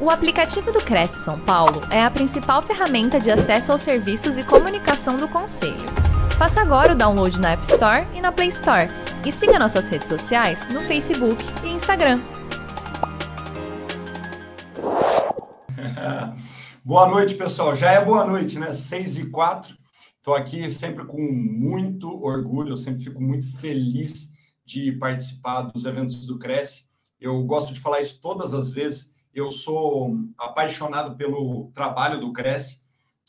O aplicativo do Cresce São Paulo é a principal ferramenta de acesso aos serviços e comunicação do Conselho. Faça agora o download na App Store e na Play Store. E siga nossas redes sociais no Facebook e Instagram. boa noite, pessoal. Já é boa noite, né? 6 e 4. Estou aqui sempre com muito orgulho, eu sempre fico muito feliz de participar dos eventos do Cresce. Eu gosto de falar isso todas as vezes eu sou apaixonado pelo trabalho do Cresce.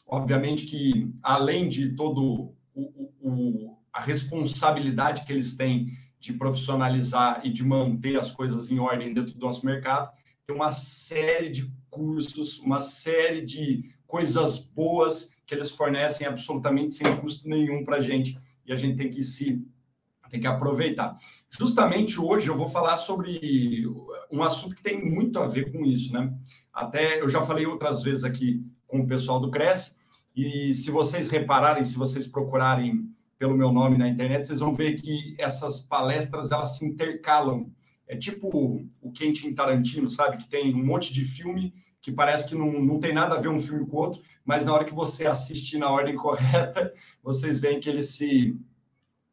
Obviamente que, além de todo o, o, a responsabilidade que eles têm de profissionalizar e de manter as coisas em ordem dentro do nosso mercado, tem uma série de cursos, uma série de coisas boas que eles fornecem absolutamente sem custo nenhum para a gente e a gente tem que se tem que aproveitar. Justamente hoje eu vou falar sobre um assunto que tem muito a ver com isso, né? Até eu já falei outras vezes aqui com o pessoal do Cresce, e se vocês repararem, se vocês procurarem pelo meu nome na internet, vocês vão ver que essas palestras elas se intercalam. É tipo o Quentin Tarantino, sabe? Que tem um monte de filme que parece que não, não tem nada a ver um filme com o outro, mas na hora que você assiste na ordem correta, vocês veem que eles se,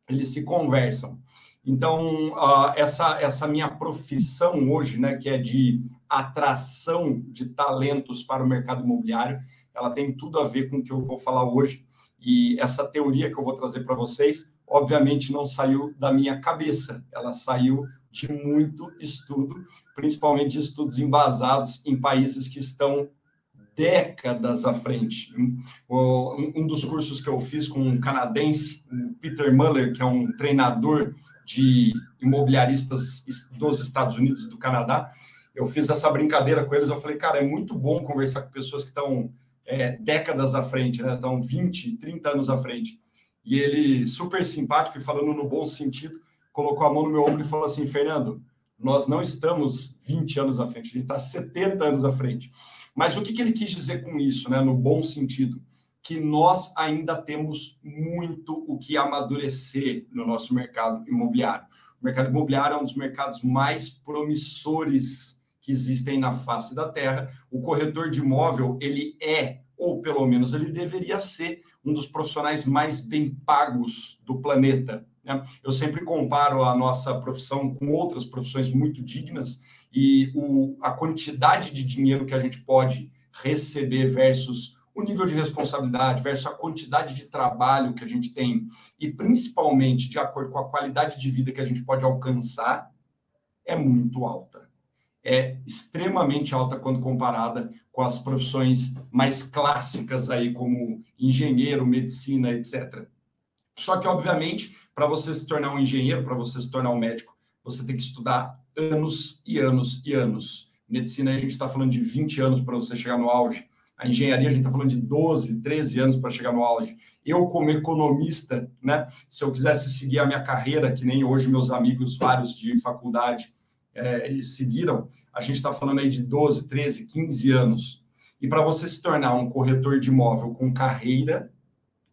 eles se conversam. Então, uh, essa, essa minha profissão hoje, né, que é de atração de talentos para o mercado imobiliário, ela tem tudo a ver com o que eu vou falar hoje. E essa teoria que eu vou trazer para vocês, obviamente, não saiu da minha cabeça, ela saiu de muito estudo, principalmente de estudos embasados em países que estão décadas à frente. Um dos cursos que eu fiz com um canadense, Peter Muller, que é um treinador de imobiliaristas dos Estados Unidos do Canadá, eu fiz essa brincadeira com eles. Eu falei, cara, é muito bom conversar com pessoas que estão é, décadas à frente, né? Estão 20, 30 anos à frente. E ele, super simpático e falando no bom sentido, colocou a mão no meu ombro e falou assim: Fernando, nós não estamos 20 anos à frente, a gente está 70 anos à frente. Mas o que, que ele quis dizer com isso, né? No bom sentido? que nós ainda temos muito o que amadurecer no nosso mercado imobiliário. O mercado imobiliário é um dos mercados mais promissores que existem na face da Terra. O corretor de imóvel, ele é, ou pelo menos ele deveria ser, um dos profissionais mais bem pagos do planeta. Né? Eu sempre comparo a nossa profissão com outras profissões muito dignas e o, a quantidade de dinheiro que a gente pode receber versus o nível de responsabilidade versus a quantidade de trabalho que a gente tem, e principalmente de acordo com a qualidade de vida que a gente pode alcançar, é muito alta. É extremamente alta quando comparada com as profissões mais clássicas aí, como engenheiro, medicina, etc. Só que, obviamente, para você se tornar um engenheiro, para você se tornar um médico, você tem que estudar anos e anos e anos. Medicina, a gente está falando de 20 anos para você chegar no auge a engenharia, a gente está falando de 12, 13 anos para chegar no auge. Eu, como economista, né, se eu quisesse seguir a minha carreira, que nem hoje meus amigos, vários de faculdade, é, seguiram, a gente está falando aí de 12, 13, 15 anos. E para você se tornar um corretor de imóvel com carreira,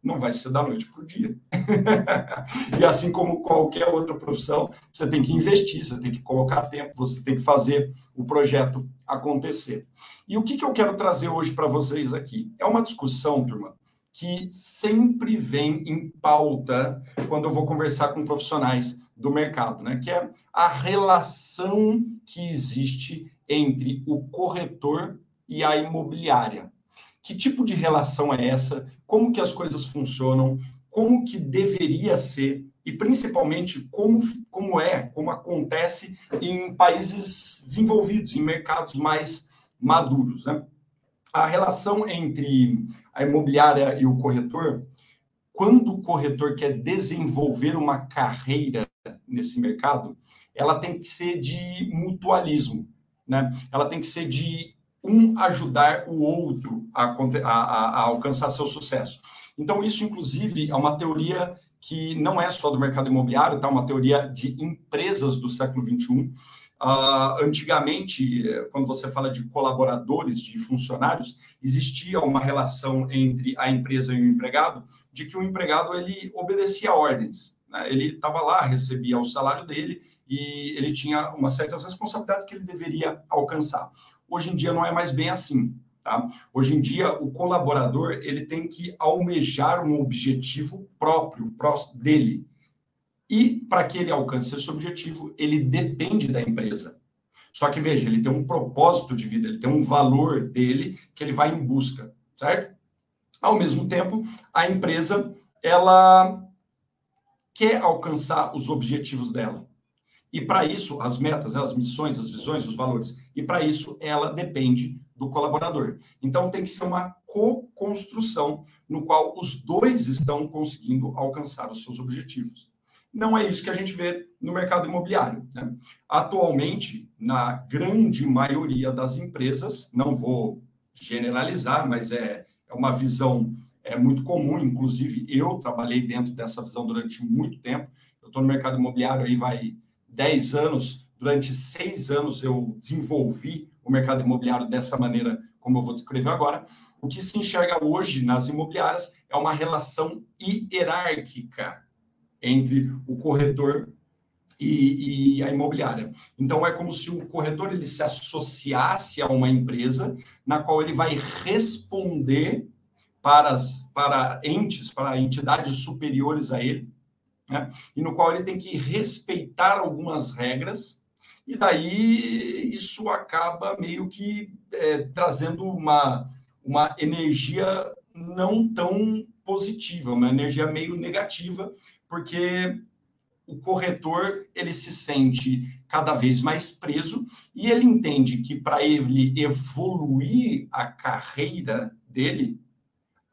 não vai ser da noite para o dia. e assim como qualquer outra profissão, você tem que investir, você tem que colocar tempo, você tem que fazer o projeto acontecer. E o que, que eu quero trazer hoje para vocês aqui? É uma discussão, turma, que sempre vem em pauta quando eu vou conversar com profissionais do mercado, né? Que é a relação que existe entre o corretor e a imobiliária. Que tipo de relação é essa? Como que as coisas funcionam? Como que deveria ser? E principalmente como, como é, como acontece em países desenvolvidos, em mercados mais maduros. Né? A relação entre a imobiliária e o corretor, quando o corretor quer desenvolver uma carreira nesse mercado, ela tem que ser de mutualismo, né? Ela tem que ser de um ajudar o outro a, a, a, alcançar seu sucesso. Então, isso, inclusive, é uma teoria que não é só do mercado imobiliário, tá? uma teoria de empresas do século XXI. Uh, antigamente, quando você fala de colaboradores, de funcionários, existia uma relação entre a empresa e o empregado, de que o empregado ele obedecia ordens. Né? Ele estava lá, recebia o salário dele e ele tinha umas certas responsabilidades que ele deveria alcançar. Hoje em dia não é mais bem assim. Tá? Hoje em dia, o colaborador ele tem que almejar um objetivo próprio dele. E para que ele alcance esse objetivo, ele depende da empresa. Só que veja, ele tem um propósito de vida, ele tem um valor dele que ele vai em busca, certo? Ao mesmo tempo, a empresa ela quer alcançar os objetivos dela. E para isso, as metas, as missões, as visões, os valores. E para isso, ela depende do colaborador. Então, tem que ser uma co-construção no qual os dois estão conseguindo alcançar os seus objetivos. Não é isso que a gente vê no mercado imobiliário. Né? Atualmente, na grande maioria das empresas, não vou generalizar, mas é, é uma visão é muito comum, inclusive eu trabalhei dentro dessa visão durante muito tempo. Eu estou no mercado imobiliário aí vai 10 anos, durante seis anos eu desenvolvi o mercado imobiliário dessa maneira, como eu vou descrever agora. O que se enxerga hoje nas imobiliárias é uma relação hierárquica entre o corretor e, e, a imobiliária. Então é como se o corretor ele se associasse a uma empresa na qual ele vai responder para, as, para entes, para entidades superiores a ele, né? e no qual ele tem que respeitar algumas regras, e daí isso acaba meio que é, trazendo uma, uma energia não tão positiva, uma energia meio negativa, porque o corretor ele se sente cada vez mais preso e ele entende que para ele evoluir a carreira dele,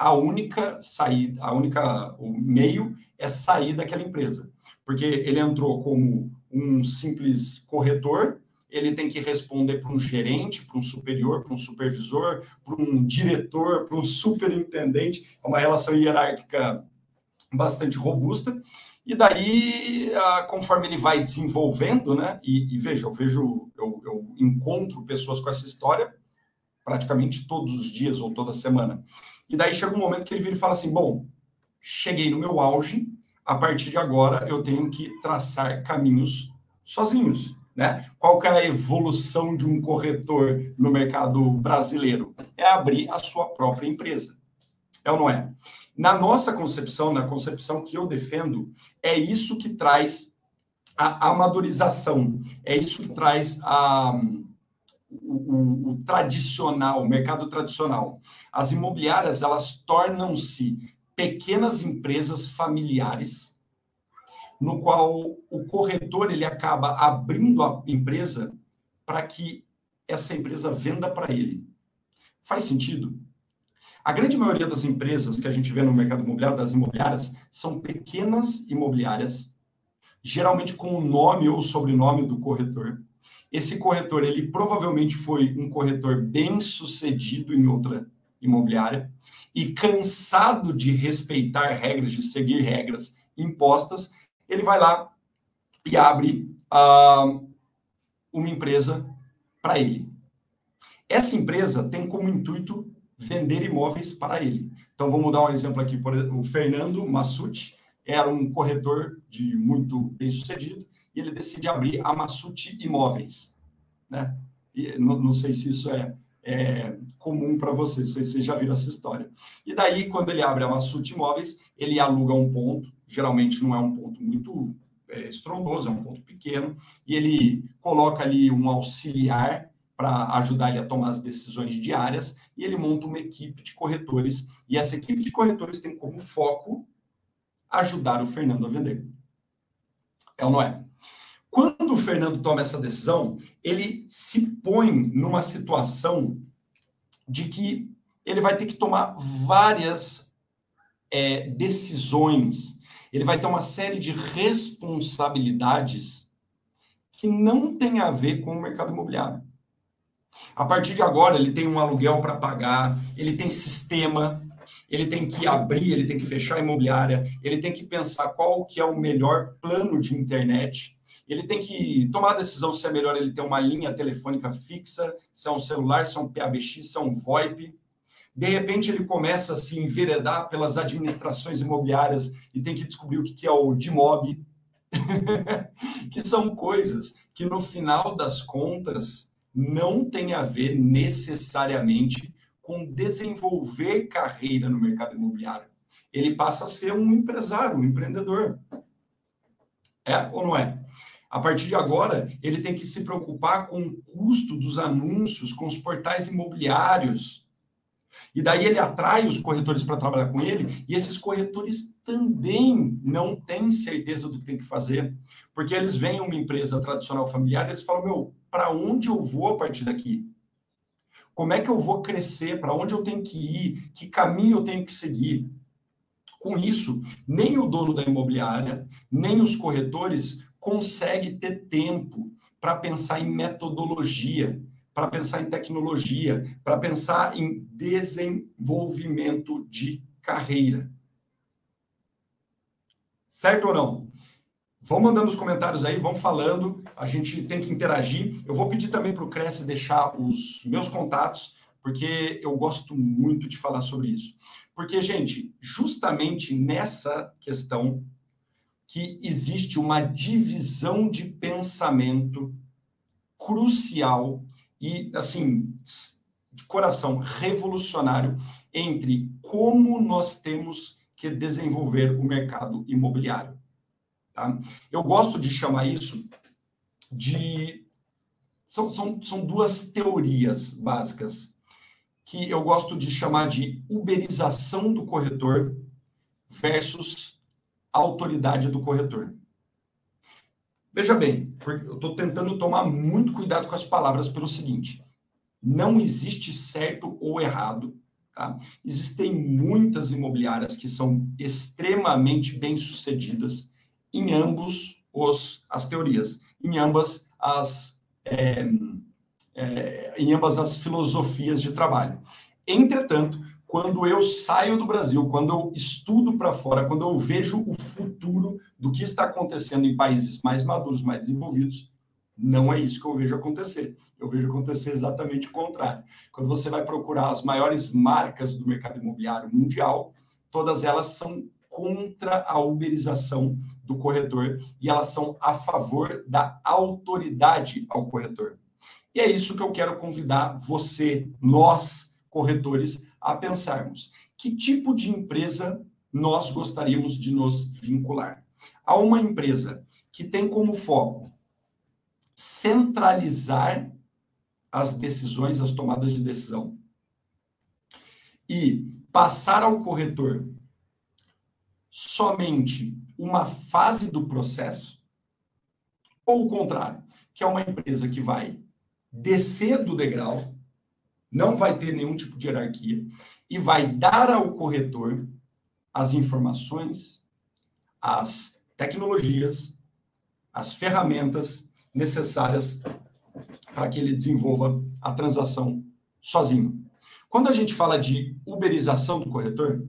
a única saída, a única o meio é sair daquela empresa, porque ele entrou como um simples corretor, ele tem que responder para um gerente, para um superior, para um supervisor, para um diretor, para um superintendente, é uma relação hierárquica bastante robusta. E daí, conforme ele vai desenvolvendo, né? E, e veja, eu vejo, eu, eu encontro pessoas com essa história praticamente todos os dias ou toda semana. E daí chega um momento que ele vira e fala assim: bom, cheguei no meu auge, a partir de agora eu tenho que traçar caminhos sozinhos. Né? Qual que é a evolução de um corretor no mercado brasileiro? É abrir a sua própria empresa. É ou não é? Na nossa concepção, na concepção que eu defendo, é isso que traz a amadorização, é isso que traz a, o, o, tradicional, o mercado tradicional. As imobiliárias, elas tornam-se pequenas empresas familiares, no qual o corretor ele acaba abrindo a empresa para que essa empresa venda para ele. Faz sentido? A grande maioria das empresas que a gente vê no mercado imobiliário, das imobiliárias, são pequenas imobiliárias, geralmente com o nome ou sobrenome do corretor, esse corretor, ele provavelmente foi um corretor bem sucedido em outra imobiliária e cansado de respeitar regras, de seguir regras impostas, ele vai lá e abre uh, uma empresa para ele. Essa empresa tem como intuito vender imóveis para ele. Então, vamos dar um exemplo aqui. Por, o Fernando Massucci era um corretor de muito bem sucedido ele decide abrir a Massuti Imóveis. Né? E, não, não sei se isso é, é comum para vocês, não sei se vocês já viram essa história. E daí, quando ele abre a Massuti Imóveis, ele aluga um ponto, geralmente não é um ponto muito é, estrondoso, é um ponto pequeno, e ele coloca ali um auxiliar para ajudar ele a tomar as decisões diárias, e ele monta uma equipe de corretores, e essa equipe de corretores tem como foco ajudar o Fernando a vender. É ou não é? Quando o Fernando toma essa decisão, ele se põe numa situação de que ele vai ter que tomar várias é, decisões, ele vai ter uma série de responsabilidades que não tem a ver com o mercado imobiliário. A partir de agora, ele tem um aluguel para pagar, ele tem sistema, ele tem que abrir, ele tem que fechar a imobiliária, ele tem que pensar qual que é o melhor plano de internet, ele tem que tomar a decisão se é melhor ele ter uma linha telefônica fixa, se é um celular, se é um PABX, se é um VoIP. De repente, ele começa a se enveredar pelas administrações imobiliárias e tem que descobrir o que é o DIMOB, que são coisas que, no final das contas, não tem a ver necessariamente com desenvolver carreira no mercado imobiliário. Ele passa a ser um empresário, um empreendedor. É ou não é? A partir de agora, ele tem que se preocupar com o custo dos anúncios, com os portais imobiliários. E daí ele atrai os corretores para trabalhar com ele, e esses corretores também não têm certeza do que tem que fazer, porque eles veem uma empresa tradicional familiar e eles falam: meu, para onde eu vou a partir daqui? Como é que eu vou crescer? Para onde eu tenho que ir? Que caminho eu tenho que seguir? Com isso, nem o dono da imobiliária, nem os corretores consegue ter tempo para pensar em metodologia, para pensar em tecnologia, para pensar em desenvolvimento de carreira. Certo ou não? Vão mandando os comentários aí, vão falando, a gente tem que interagir. Eu vou pedir também para o Cresce deixar os meus contatos, porque eu gosto muito de falar sobre isso. Porque, gente, justamente nessa questão que existe uma divisão de pensamento crucial e, assim, de coração revolucionário entre como nós temos que desenvolver o mercado imobiliário. Tá? Eu gosto de chamar isso de. São, são, são duas teorias básicas que eu gosto de chamar de uberização do corretor versus autoridade do corretor. Veja bem, eu estou tentando tomar muito cuidado com as palavras pelo seguinte: não existe certo ou errado. Tá? Existem muitas imobiliárias que são extremamente bem-sucedidas em ambos os as teorias, em ambas as é, é, em ambas as filosofias de trabalho. Entretanto, quando eu saio do Brasil, quando eu estudo para fora, quando eu vejo o futuro do que está acontecendo em países mais maduros, mais desenvolvidos, não é isso que eu vejo acontecer. Eu vejo acontecer exatamente o contrário. Quando você vai procurar as maiores marcas do mercado imobiliário mundial, todas elas são contra a uberização do corretor e elas são a favor da autoridade ao corretor. E é isso que eu quero convidar você, nós, corretores, a pensarmos que tipo de empresa nós gostaríamos de nos vincular. A uma empresa que tem como foco centralizar as decisões, as tomadas de decisão e passar ao corretor somente uma fase do processo, ou o contrário, que é uma empresa que vai descer do degrau não vai ter nenhum tipo de hierarquia e vai dar ao corretor as informações, as tecnologias, as ferramentas necessárias para que ele desenvolva a transação sozinho. Quando a gente fala de uberização do corretor,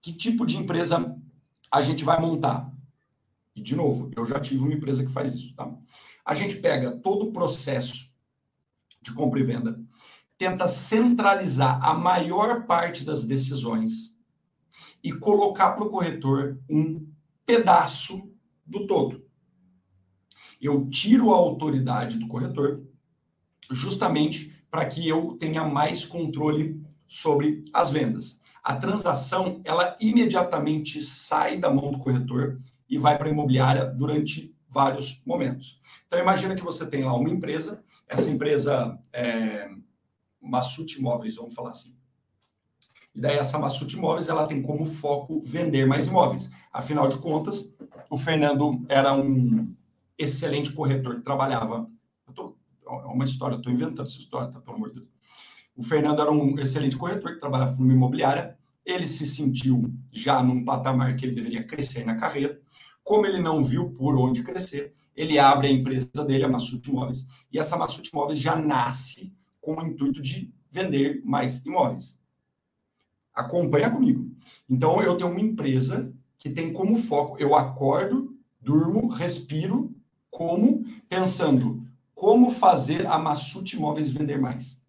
que tipo de empresa a gente vai montar? E, de novo, eu já tive uma empresa que faz isso, tá? A gente pega todo o processo de compra e venda, tenta centralizar a maior parte das decisões e colocar para o corretor um pedaço do todo. Eu tiro a autoridade do corretor justamente para que eu tenha mais controle sobre as vendas. A transação, ela imediatamente sai da mão do corretor e vai para a imobiliária durante vários momentos. Então, imagina que você tem lá uma empresa, essa empresa é Massuti Imóveis, vamos falar assim. E daí essa Massuti Imóveis, ela tem como foco vender mais imóveis. Afinal de contas, o Fernando era um excelente corretor que trabalhava... Tô, é uma história, estou inventando essa história, tá, pelo amor de Deus. O Fernando era um excelente corretor que trabalhava numa imobiliária. Ele se sentiu já num patamar que ele deveria crescer na carreira. Como ele não viu por onde crescer, ele abre a empresa dele, a Massuti Imóveis, e essa Massuti Imóveis já nasce com o intuito de vender mais imóveis. Acompanha comigo. Então, eu tenho uma empresa que tem como foco, eu acordo, durmo, respiro, como, pensando, como fazer a Massuti Imóveis vender mais.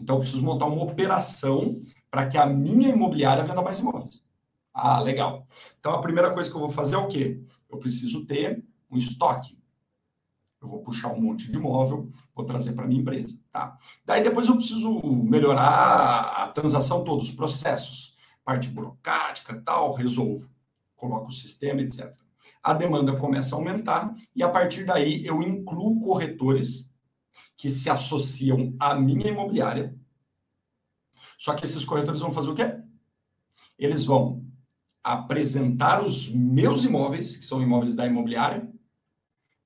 Então, eu preciso montar uma operação para que a minha imobiliária venda mais imóveis. Ah, legal. Então, a primeira coisa que eu vou fazer é o quê? Eu preciso ter um estoque. Eu vou puxar um monte de imóvel, vou trazer para minha empresa, tá? Daí depois eu preciso melhorar a transação todos os processos, parte burocrática, tal, resolvo. Coloco o sistema, etc. A demanda começa a aumentar e a partir daí eu incluo corretores que se associam à minha imobiliária. Só que esses corretores vão fazer o quê? Eles vão apresentar os meus imóveis, que são imóveis da imobiliária,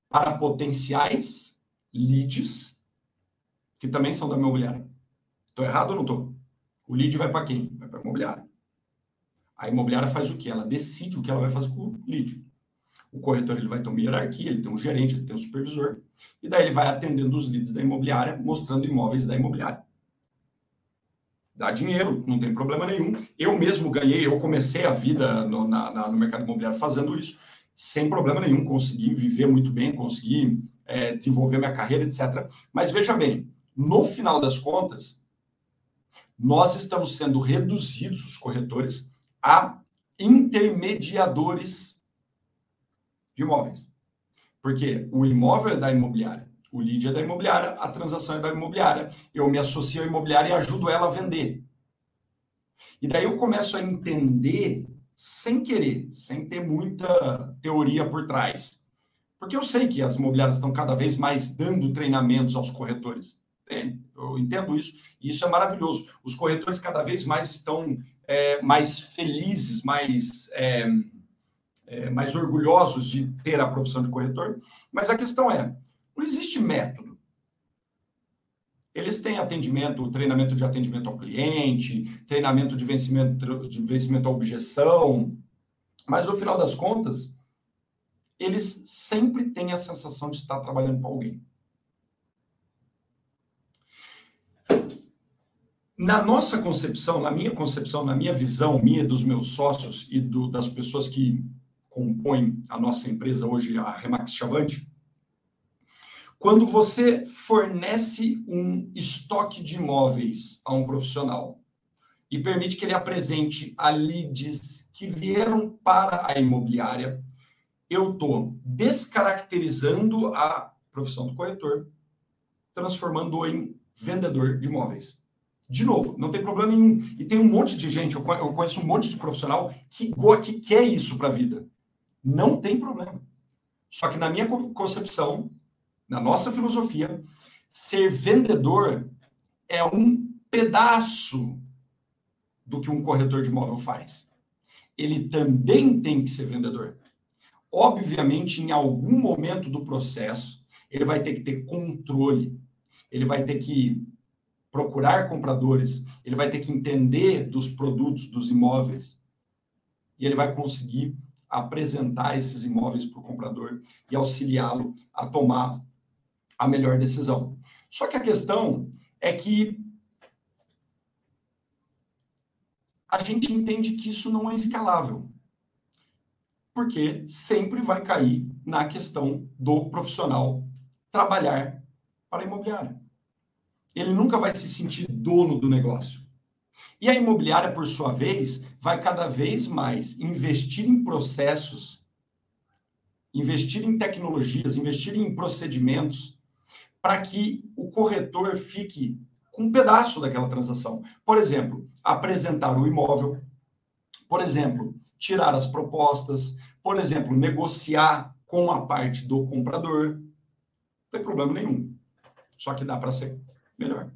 para potenciais leads, que também são da imobiliária. Estou errado ou não estou? O lead vai para quem? Vai para a imobiliária. A imobiliária faz o quê? Ela decide o que ela vai fazer com o lead. O corretor ele vai ter uma hierarquia, ele tem um gerente, ele tem um supervisor, e daí ele vai atendendo os leads da imobiliária, mostrando imóveis da imobiliária. Dá dinheiro, não tem problema nenhum. Eu mesmo ganhei, eu comecei a vida no, na, na, no mercado imobiliário fazendo isso sem problema nenhum, consegui viver muito bem, consegui é, desenvolver minha carreira, etc. Mas veja bem, no final das contas, nós estamos sendo reduzidos, os corretores, a intermediadores de imóveis. Porque o imóvel é da imobiliária, o lead é da imobiliária, a transação é da imobiliária, eu me associo à imobiliária e ajudo ela a vender. E daí eu começo a entender sem querer, sem ter muita teoria por trás. Porque eu sei que as imobiliárias estão cada vez mais dando treinamentos aos corretores. Eu entendo isso, e isso é maravilhoso. Os corretores cada vez mais estão é, mais felizes, mais, é, é, mais orgulhosos de ter a profissão de corretor. Mas a questão é: não existe método. Eles têm atendimento, treinamento de atendimento ao cliente, treinamento de vencimento, de vencimento à objeção, mas no final das contas, eles sempre têm a sensação de estar trabalhando para alguém. Na nossa concepção, na minha concepção, na minha visão, minha dos meus sócios e do, das pessoas que compõem a nossa empresa hoje, a Remax Chavante, quando você fornece um estoque de imóveis a um profissional e permite que ele apresente a leads que vieram para a imobiliária, eu estou descaracterizando a profissão do corretor, transformando-o em vendedor de imóveis. De novo, não tem problema nenhum. E tem um monte de gente, eu conheço um monte de profissional que, que quer isso para a vida. Não tem problema. Só que na minha concepção, na nossa filosofia, ser vendedor é um pedaço do que um corretor de imóvel faz. Ele também tem que ser vendedor. Obviamente, em algum momento do processo, ele vai ter que ter controle, ele vai ter que procurar compradores, ele vai ter que entender dos produtos dos imóveis e ele vai conseguir apresentar esses imóveis para o comprador e auxiliá-lo a tomar a melhor decisão. Só que a questão é que a gente entende que isso não é escalável. Porque sempre vai cair na questão do profissional trabalhar para a imobiliária. Ele nunca vai se sentir dono do negócio. E a imobiliária, por sua vez, vai cada vez mais investir em processos, investir em tecnologias, investir em procedimentos para que o corretor fique com um pedaço daquela transação. Por exemplo, apresentar o imóvel, por exemplo, tirar as propostas, por exemplo, negociar com a parte do comprador. Não tem problema nenhum. Só que dá para ser melhor.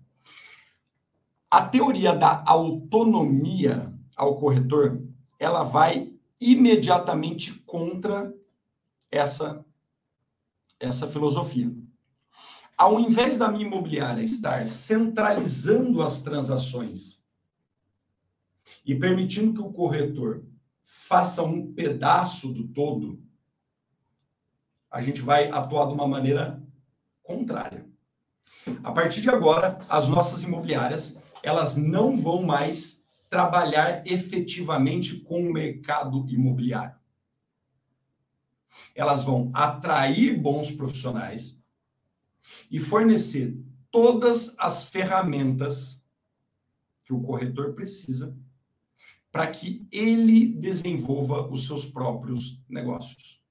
A teoria da autonomia ao corretor, ela vai imediatamente contra essa essa filosofia ao invés da minha imobiliária estar centralizando as transações e permitindo que o corretor faça um pedaço do todo, a gente vai atuar de uma maneira contrária. A partir de agora, as nossas imobiliárias, elas não vão mais trabalhar efetivamente com o mercado imobiliário. Elas vão atrair bons profissionais, e fornecer todas as ferramentas que o corretor precisa para que ele desenvolva os seus próprios negócios.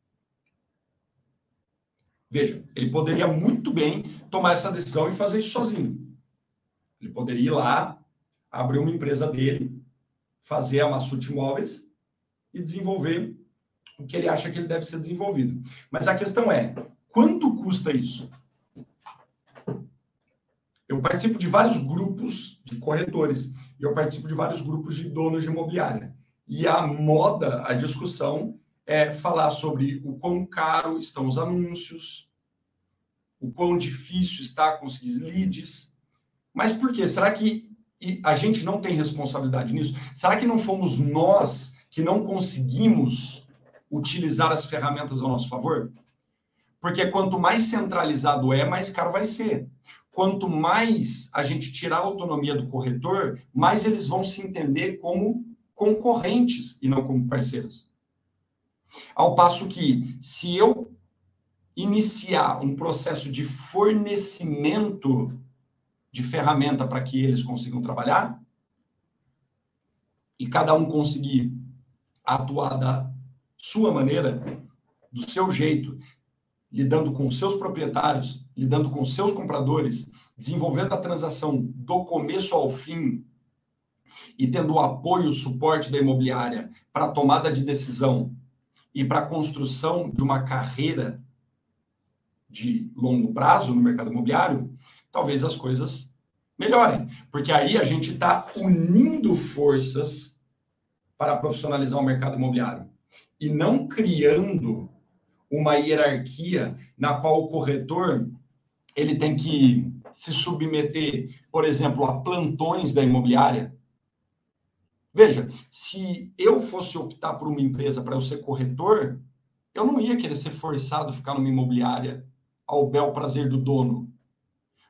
Veja, ele poderia muito bem tomar essa decisão e fazer isso sozinho. Ele poderia ir lá, abrir uma empresa dele, fazer a Massut Imóveis e desenvolver o que ele acha que ele deve ser desenvolvido. Mas a questão é, quanto custa isso? Eu participo de vários grupos de corretores e eu participo de vários grupos de donos de imobiliária. E a moda, a discussão é falar sobre o quão caro estão os anúncios, o quão difícil está conseguir leads. Mas por quê? Será que a gente não tem responsabilidade nisso? Será que não fomos nós que não conseguimos utilizar as ferramentas ao nosso favor? Porque quanto mais centralizado é, mais caro vai ser. Quanto mais a gente tirar a autonomia do corretor, mais eles vão se entender como concorrentes e não como parceiros. Ao passo que, se eu iniciar um processo de fornecimento de ferramenta para que eles consigam trabalhar, e cada um conseguir atuar da sua maneira, do seu jeito, lidando com seus proprietários, lidando com seus compradores, desenvolvendo a transação do começo ao fim e tendo o apoio, o suporte da imobiliária para a tomada de decisão e para a construção de uma carreira de longo prazo no mercado imobiliário, talvez as coisas melhorem. Porque aí a gente está unindo forças para profissionalizar o mercado imobiliário e não criando uma hierarquia na qual o corretor ele tem que se submeter, por exemplo, a plantões da imobiliária. Veja, se eu fosse optar por uma empresa para eu ser corretor, eu não ia querer ser forçado a ficar numa imobiliária ao bel prazer do dono.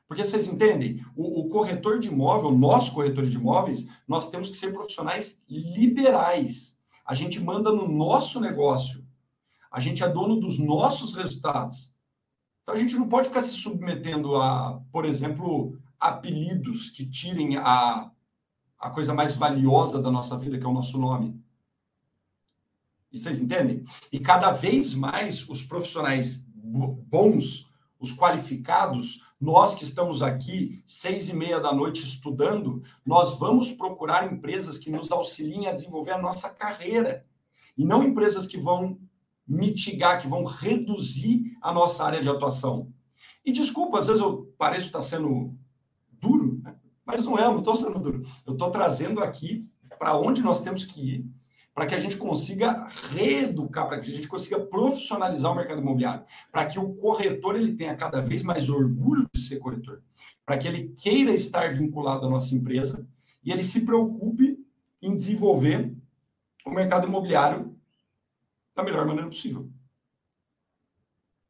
Porque vocês entendem? O, o, corretor de imóvel, nós corretores de imóveis, nós temos que ser profissionais liberais. A gente manda no nosso negócio. A gente é dono dos nossos resultados. Então a gente não pode ficar se submetendo a, por exemplo, apelidos que tirem a, a coisa mais valiosa da nossa vida, que é o nosso nome. E vocês entendem? E cada vez mais os profissionais bons, os qualificados, nós que estamos aqui seis e meia da noite estudando, nós vamos procurar empresas que nos auxiliem a desenvolver a nossa carreira e não empresas que vão mitigar, que vão reduzir a nossa área de atuação. E desculpa, às vezes eu pareço estar sendo duro, né? mas não é, não estou sendo duro. Eu estou trazendo aqui para onde nós temos que ir para que a gente consiga reeducar, para que a gente consiga profissionalizar o mercado imobiliário, para que o corretor ele tenha cada vez mais orgulho de ser corretor, para que ele queira estar vinculado à nossa empresa e ele se preocupe em desenvolver o mercado imobiliário da melhor maneira possível.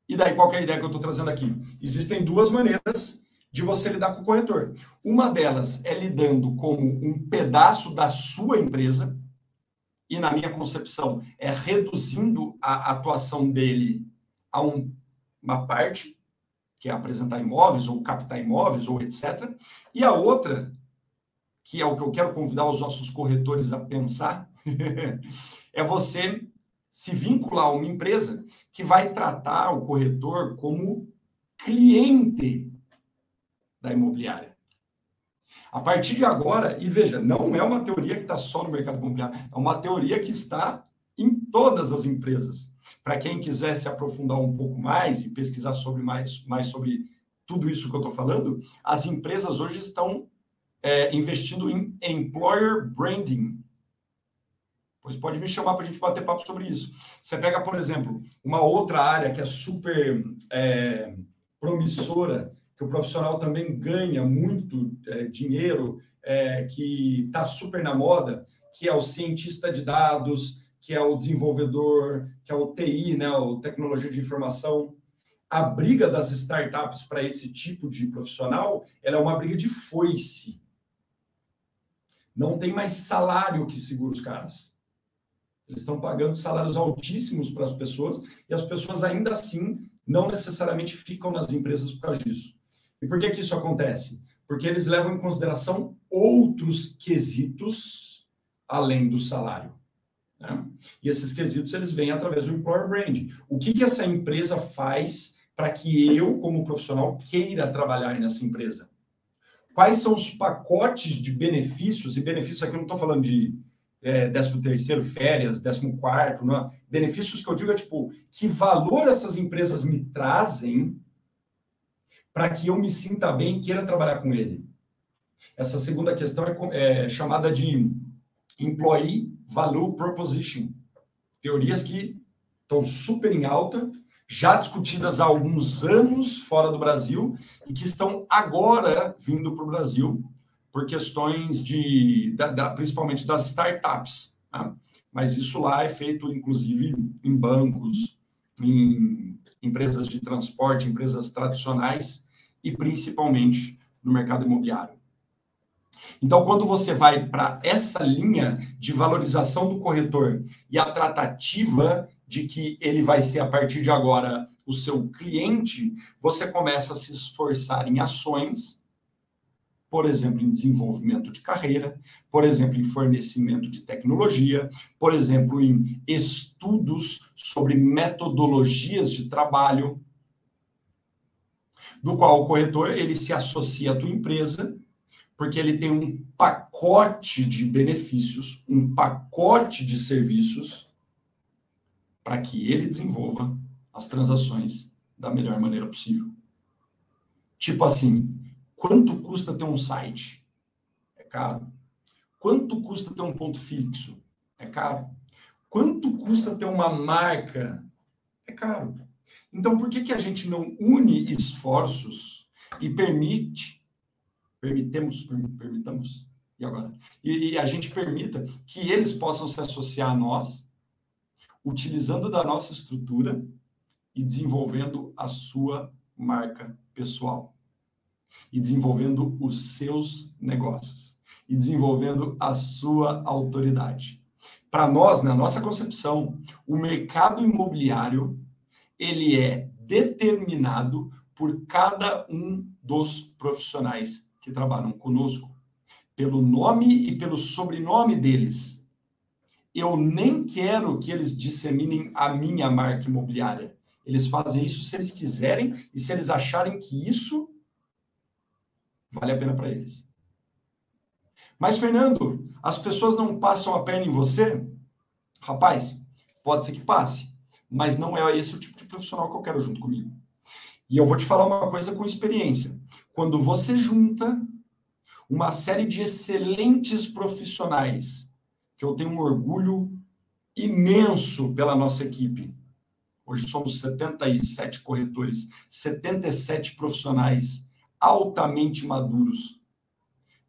E daí, qual é a ideia que eu estou trazendo aqui? Existem duas maneiras de você lidar com o corretor. Uma delas é lidando como um pedaço da sua empresa, e, na minha concepção, é reduzindo a atuação dele a um, uma parte, que é apresentar imóveis, ou captar imóveis, ou etc. E a outra, que é o que eu quero convidar os nossos corretores a pensar, é você se vincular a uma empresa que vai tratar o corretor como cliente da imobiliária. A partir de agora, e veja, não é uma teoria que está só no mercado imobiliário, é uma teoria que está em todas as empresas. Para quem quiser se aprofundar um pouco mais e pesquisar sobre mais, mais sobre tudo isso que eu estou falando, as empresas hoje estão é, investindo em employer branding. Pois pode me chamar para a gente bater papo sobre isso. Você pega, por exemplo, uma outra área que é super é, promissora que o profissional também ganha muito é, dinheiro, é, que está super na moda, que é o cientista de dados, que é o desenvolvedor, que é o TI, né, o tecnologia de informação. A briga das startups para esse tipo de profissional, ela é uma briga de foice. Não tem mais salário que segura os caras. Eles estão pagando salários altíssimos para as pessoas e as pessoas ainda assim não necessariamente ficam nas empresas por causa disso. E por que, que isso acontece? Porque eles levam em consideração outros quesitos além do salário. Né? E esses quesitos eles vêm através do employer brand. O que, que essa empresa faz para que eu, como profissional, queira trabalhar nessa empresa? Quais são os pacotes de benefícios? E benefícios aqui eu não estou falando de é, 13 terceiro, férias, 14 quarto, não. benefícios que eu digo é tipo, que valor essas empresas me trazem para que eu me sinta bem e queira trabalhar com ele? Essa segunda questão é, é chamada de Employee Value Proposition. Teorias que estão super em alta, já discutidas há alguns anos fora do Brasil e que estão agora vindo para o Brasil por questões de, da, da, principalmente das startups. Tá? Mas isso lá é feito, inclusive, em bancos, em empresas de transporte, empresas tradicionais e principalmente no mercado imobiliário. Então, quando você vai para essa linha de valorização do corretor e a tratativa de que ele vai ser, a partir de agora, o seu cliente, você começa a se esforçar em ações, por exemplo, em desenvolvimento de carreira, por exemplo, em fornecimento de tecnologia, por exemplo, em estudos sobre metodologias de trabalho, do qual o corretor ele se associa à tua empresa porque ele tem um pacote de benefícios, um pacote de serviços para que ele desenvolva as transações da melhor maneira possível. Tipo assim, quanto custa ter um site? É caro. Quanto custa ter um ponto fixo? É caro. Quanto custa ter uma marca? É caro. Então, por que, que a gente não une esforços e permite permitemos, permitamos, e agora? E, e a gente permita que eles possam se associar a nós, utilizando da nossa estrutura e desenvolvendo a sua marca pessoal. E desenvolvendo os seus negócios. E desenvolvendo a sua autoridade. Para nós, na nossa concepção, o mercado imobiliário ele é determinado por cada um dos profissionais que trabalham conosco, pelo nome e pelo sobrenome deles. Eu nem quero que eles disseminem a minha marca imobiliária. Eles fazem isso se eles quiserem e se eles acharem que isso vale a pena para eles. Mas, Fernando, as pessoas não passam a perna em você? Rapaz, pode ser que passe, mas não é esse o tipo de profissional que eu quero junto comigo. E eu vou te falar uma coisa com experiência. Quando você junta uma série de excelentes profissionais, que eu tenho um orgulho imenso pela nossa equipe. Hoje somos 77 corretores, 77 profissionais altamente maduros.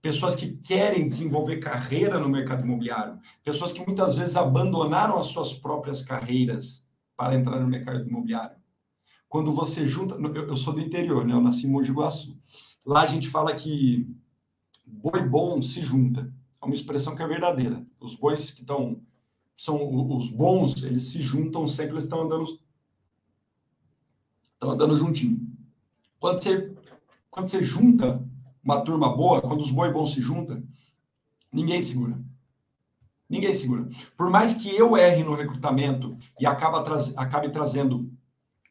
Pessoas que querem desenvolver carreira no mercado imobiliário, pessoas que muitas vezes abandonaram as suas próprias carreiras para entrar no mercado imobiliário. Quando você junta, eu, sou do interior, né? Eu nasci em Mogi Guaçu. Lá a gente fala que boi bom se junta. É uma expressão que é verdadeira. Os bois que estão são os bons, eles se juntam sempre, eles estão andando estão andando juntinho. Quando você quando você junta uma turma boa, quando os boi bons se juntam, ninguém segura. Ninguém segura. Por mais que eu erre no recrutamento e acaba acabe trazendo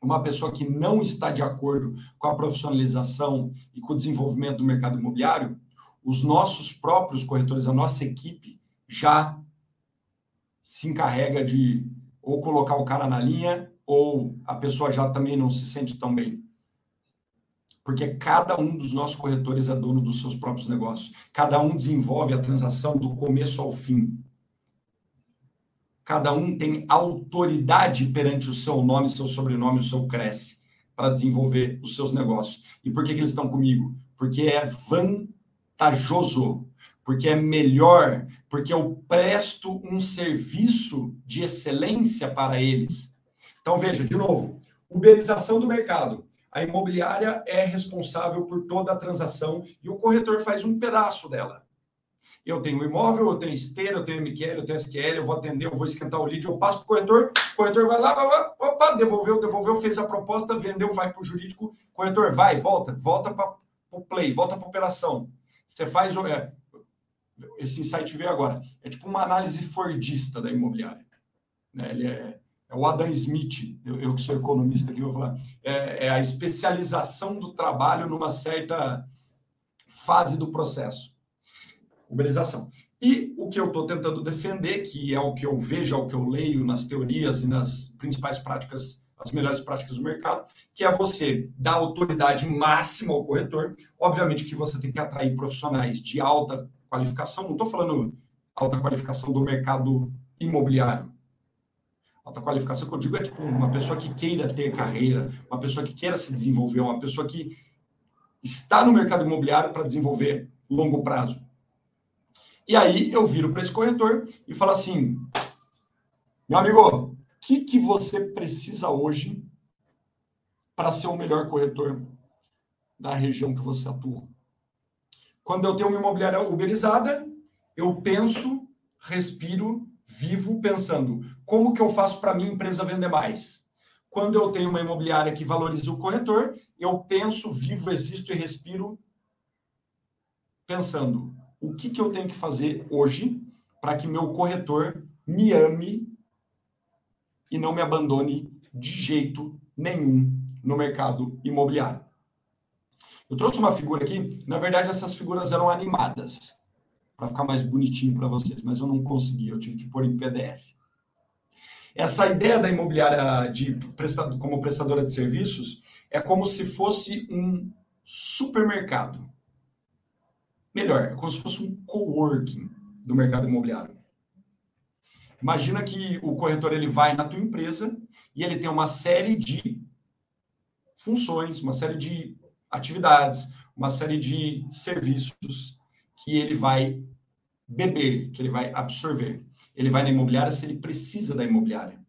uma pessoa que não está de acordo com a profissionalização e com o desenvolvimento do mercado imobiliário, os nossos próprios corretores, a nossa equipe, já se encarrega de ou colocar o cara na linha ou a pessoa já também não se sente tão bem. Porque cada um dos nossos corretores é dono dos seus próprios negócios. Cada um desenvolve a transação do começo ao fim. Cada um tem autoridade perante o seu nome, seu sobrenome, o seu cresce, para desenvolver os seus negócios. E por que, que eles estão comigo? Porque é vantajoso, porque é melhor, porque eu presto um serviço de excelência para eles. Então, veja, de novo, uberização do mercado. A imobiliária é responsável por toda a transação e o corretor faz um pedaço dela. Eu tenho imóvel, eu tenho esteira, eu tenho MQL, eu tenho SQL, eu vou atender, eu vou esquentar o lead, eu passo para o corretor, o corretor vai lá, vai lá, opa, devolveu, devolveu, fez a proposta, vendeu, vai para o jurídico, corretor vai, volta, volta para o play, volta para a operação. Você faz é, esse insight veio agora. É tipo uma análise fordista da imobiliária. Né? Ele é, é o Adam Smith, eu, eu que sou economista aqui, vou falar, é, é a especialização do trabalho numa certa fase do processo. Uberização. E o que eu estou tentando defender, que é o que eu vejo, é o que eu leio nas teorias e nas principais práticas, as melhores práticas do mercado, que é você dar autoridade máxima ao corretor. Obviamente que você tem que atrair profissionais de alta qualificação, não estou falando alta qualificação do mercado imobiliário, Alta qualificação que eu digo é tipo uma pessoa que queira ter carreira, uma pessoa que queira se desenvolver, uma pessoa que está no mercado imobiliário para desenvolver longo prazo. E aí eu viro para esse corretor e falo assim: meu amigo, o que, que você precisa hoje para ser o melhor corretor da região que você atua? Quando eu tenho uma imobiliária uberizada, eu penso, respiro vivo pensando como que eu faço para minha empresa vender mais. Quando eu tenho uma imobiliária que valoriza o corretor, eu penso, vivo, existo e respiro pensando o que, que eu tenho que fazer hoje para que meu corretor me ame e não me abandone de jeito nenhum no mercado imobiliário. Eu trouxe uma figura aqui, na verdade essas figuras eram animadas para ficar mais bonitinho para vocês, mas eu não consegui, eu tive que pôr em PDF. Essa ideia da imobiliária de prestado, como prestadora de serviços é como se fosse um supermercado. Melhor, é como se fosse um coworking do mercado imobiliário. Imagina que o corretor ele vai na tua empresa e ele tem uma série de funções, uma série de atividades, uma série de serviços que ele vai beber, que ele vai absorver. Ele vai na imobiliária se ele precisa da imobiliária.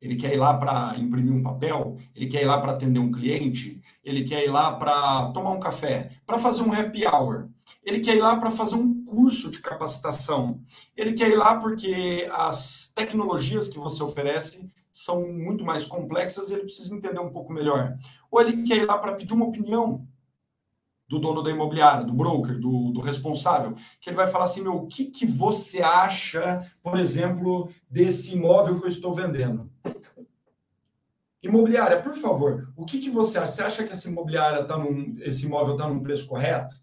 Ele quer ir lá para imprimir um papel, ele quer ir lá para atender um cliente, ele quer ir lá para tomar um café, para fazer um happy hour. Ele quer ir lá para fazer um curso de capacitação. Ele quer ir lá porque as tecnologias que você oferece são muito mais complexas e ele precisa entender um pouco melhor. Ou ele quer ir lá para pedir uma opinião do dono da imobiliária, do broker, do, do responsável, que ele vai falar assim, meu, o que, que você acha, por exemplo, desse imóvel que eu estou vendendo? Imobiliária, por favor, o que, que você acha? Você acha que essa imobiliária tá num, esse imóvel está num preço correto?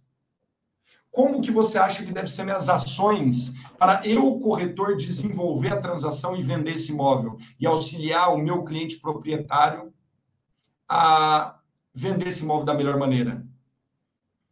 Como que você acha que devem ser minhas ações para eu, corretor, desenvolver a transação e vender esse imóvel e auxiliar o meu cliente proprietário a vender esse imóvel da melhor maneira?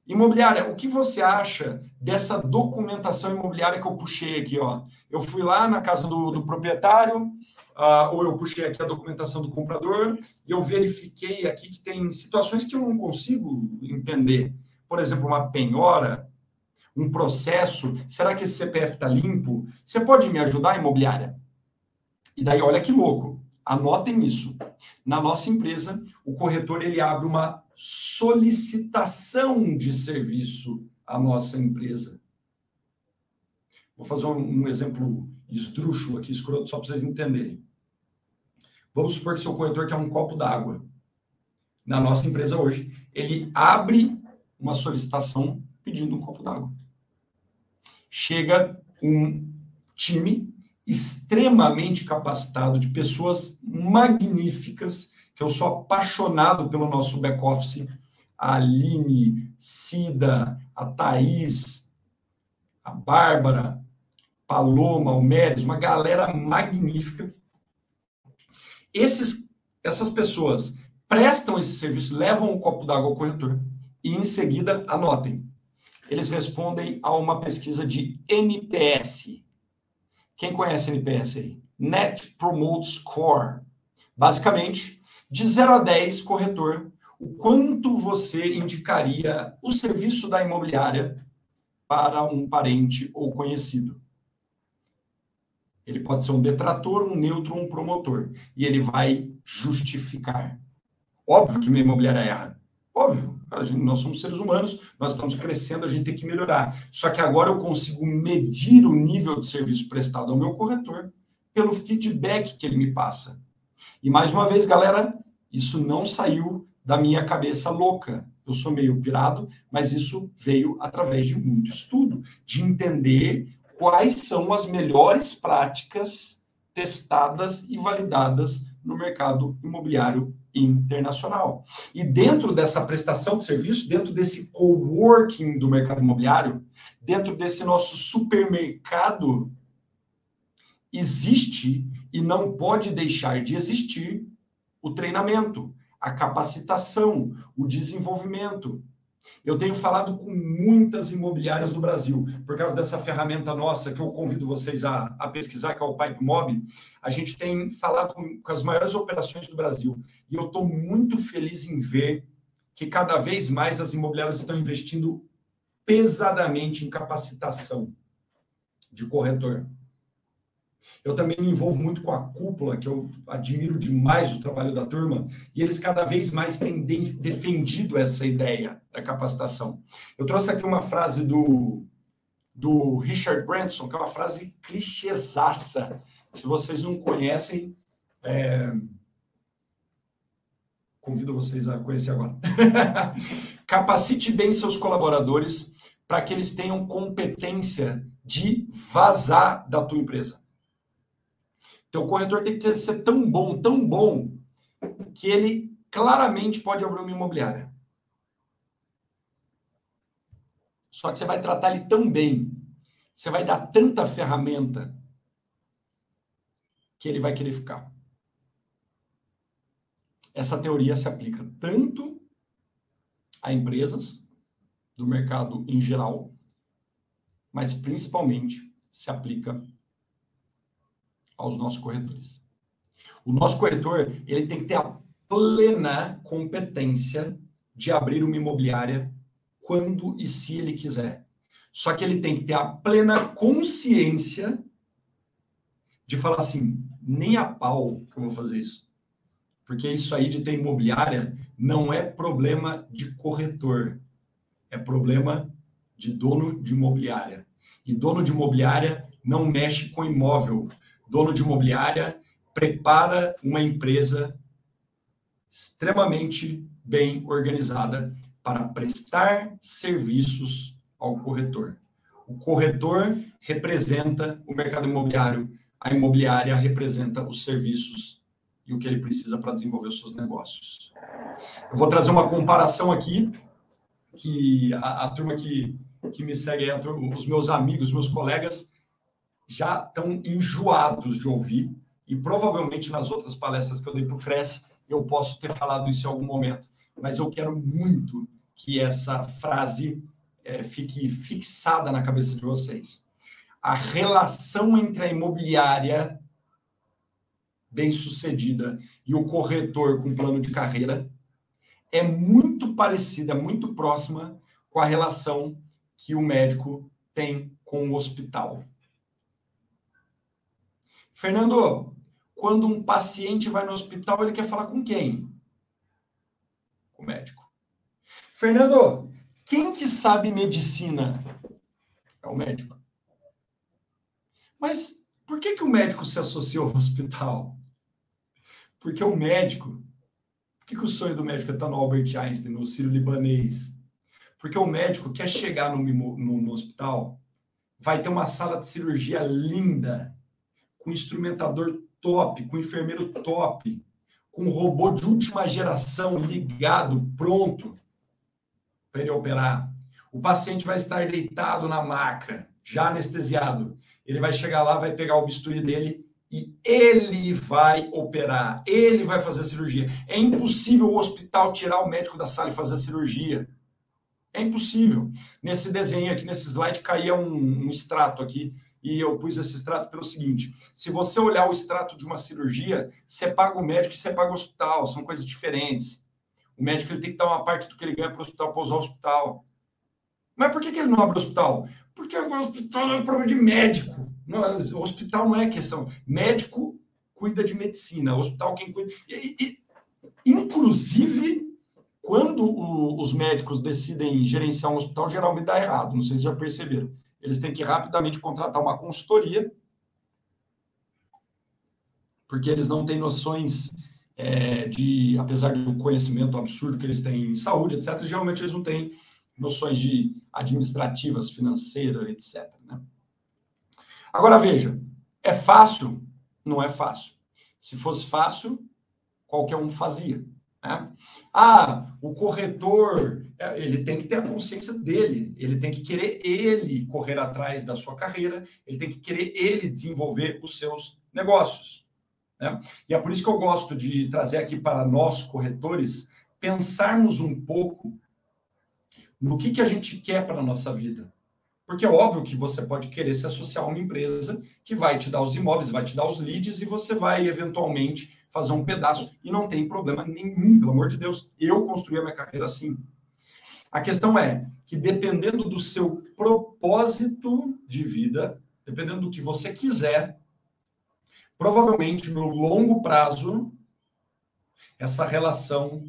Imobiliária, o que você acha dessa documentação imobiliária que eu puxei aqui? Ó? Eu fui lá na casa do, do proprietário, uh, ou eu puxei aqui a documentação do comprador, e eu verifiquei aqui que tem situações que eu não consigo entender. Por exemplo, uma penhora, um processo. Será que esse CPF está limpo? Você pode me ajudar, imobiliária? E daí, olha que louco. Anotem isso. Na nossa empresa, o corretor ele abre uma solicitação de serviço à nossa empresa. Vou fazer um, um exemplo esdrúxulo aqui, escroto, só para vocês entenderem. Vamos supor que seu corretor quer um copo d'água. Na nossa empresa hoje, ele abre uma solicitação pedindo um copo d'água. Chega um time extremamente capacitado de pessoas magníficas que eu sou apaixonado pelo nosso back-office, a Aline, Cida, a Thaís, a Bárbara, Paloma, o Meres, uma galera magnífica. Esses, essas pessoas prestam esse serviço, levam um copo d'água ao corretor e, em seguida, anotem. Eles respondem a uma pesquisa de NPS. Quem conhece NPS aí? Net Promote Score. Basicamente, de 0 a 10, corretor, o quanto você indicaria o serviço da imobiliária para um parente ou conhecido? Ele pode ser um detrator, um neutro, um promotor. E ele vai justificar. Óbvio que minha imobiliária erra. Óbvio. Gente, nós somos seres humanos, nós estamos crescendo, a gente tem que melhorar. Só que agora eu consigo medir o nível de serviço prestado ao meu corretor pelo feedback que ele me passa. E mais uma vez, galera, isso não saiu da minha cabeça louca. Eu sou meio pirado, mas isso veio através de muito estudo, de entender quais são as melhores práticas testadas e validadas no mercado imobiliário internacional. E dentro dessa prestação de serviço, dentro desse coworking do mercado imobiliário, dentro desse nosso supermercado, existe e não pode deixar de existir o treinamento, a capacitação, o desenvolvimento, eu tenho falado com muitas imobiliárias do Brasil, por causa dessa ferramenta nossa que eu convido vocês a, a pesquisar, que é o Pipe Mob. A gente tem falado com, com as maiores operações do Brasil. E eu estou muito feliz em ver que cada vez mais as imobiliárias estão investindo pesadamente em capacitação de corretor. Eu também me envolvo muito com a cúpula, que eu admiro demais o trabalho da turma, e eles cada vez mais têm de defendido essa ideia da capacitação. Eu trouxe aqui uma frase do, do Richard Branson, que é uma frase clichêsaça. Se vocês não conhecem, é... convido vocês a conhecer agora. Capacite bem seus colaboradores para que eles tenham competência de vazar da tua empresa. Então, o corretor tem que ser tão bom, tão bom, que ele claramente pode abrir uma imobiliária. Só que você vai tratar ele tão bem, você vai dar tanta ferramenta, que ele vai querer ficar. Essa teoria se aplica tanto a empresas do mercado em geral, mas principalmente se aplica aos nossos corretores. O nosso corretor, ele tem que ter a plena competência de abrir uma imobiliária quando e se ele quiser. Só que ele tem que ter a plena consciência de falar assim, nem a pau que eu vou fazer isso. Porque isso aí de ter imobiliária não é problema de corretor, é problema de dono de imobiliária. E dono de imobiliária não mexe com imóvel, dono de imobiliária, prepara uma empresa extremamente bem organizada para prestar serviços ao corretor. O corretor representa o mercado imobiliário, a imobiliária representa os serviços e o que ele precisa para desenvolver os seus negócios. Eu vou trazer uma comparação aqui, que a, a turma que, que me segue, os meus amigos, meus colegas, já estão enjoados de ouvir, e provavelmente nas outras palestras que eu dei para o Cresce, eu posso ter falado isso em algum momento, mas eu quero muito que essa frase é, fique fixada na cabeça de vocês. A relação entre a imobiliária bem-sucedida e o corretor com plano de carreira é muito parecida, muito próxima com a relação que o médico tem com o hospital. Fernando, quando um paciente vai no hospital, ele quer falar com quem? Com o médico. Fernando, quem que sabe medicina? É o médico. Mas por que, que o médico se associou ao hospital? Porque o médico. Por que, que o sonho do médico é estar no Albert Einstein, no Ciro Libanês? Porque o médico quer chegar no, no, no hospital, vai ter uma sala de cirurgia linda, com instrumentador top, com enfermeiro top, com robô de última geração ligado, pronto para ele operar. O paciente vai estar deitado na maca, já anestesiado. Ele vai chegar lá, vai pegar o bisturi dele e ele vai operar, ele vai fazer a cirurgia. É impossível o hospital tirar o médico da sala e fazer a cirurgia. É impossível. Nesse desenho aqui, nesse slide, caía um, um extrato aqui e eu pus esse extrato pelo seguinte: se você olhar o extrato de uma cirurgia, você paga o médico e você paga o hospital, são coisas diferentes. O médico ele tem que dar uma parte do que ele ganha para o hospital para usar o hospital. Mas por que, que ele não abre o hospital? Porque o hospital é um problema de médico. Não, o hospital não é questão. Médico cuida de medicina, o hospital quem cuida. E, e, inclusive, quando o, os médicos decidem gerenciar um hospital, geralmente dá errado. Não sei se já perceberam eles têm que rapidamente contratar uma consultoria, porque eles não têm noções é, de, apesar do conhecimento absurdo que eles têm em saúde, etc., geralmente eles não têm noções de administrativas, financeiras, etc. Né? Agora veja, é fácil? não é fácil. Se fosse fácil, qualquer um fazia. Né? Ah, o corretor, é, ele tem que ter a consciência dele, ele tem que querer ele correr atrás da sua carreira, ele tem que querer ele desenvolver os seus negócios. Né? E é por isso que eu gosto de trazer aqui para nós, corretores, pensarmos um pouco no que, que a gente quer para a nossa vida. Porque é óbvio que você pode querer se associar a uma empresa que vai te dar os imóveis, vai te dar os leads e você vai eventualmente fazer um pedaço e não tem problema nenhum, pelo amor de Deus. Eu construí a minha carreira assim. A questão é que dependendo do seu propósito de vida, dependendo do que você quiser, provavelmente no longo prazo essa relação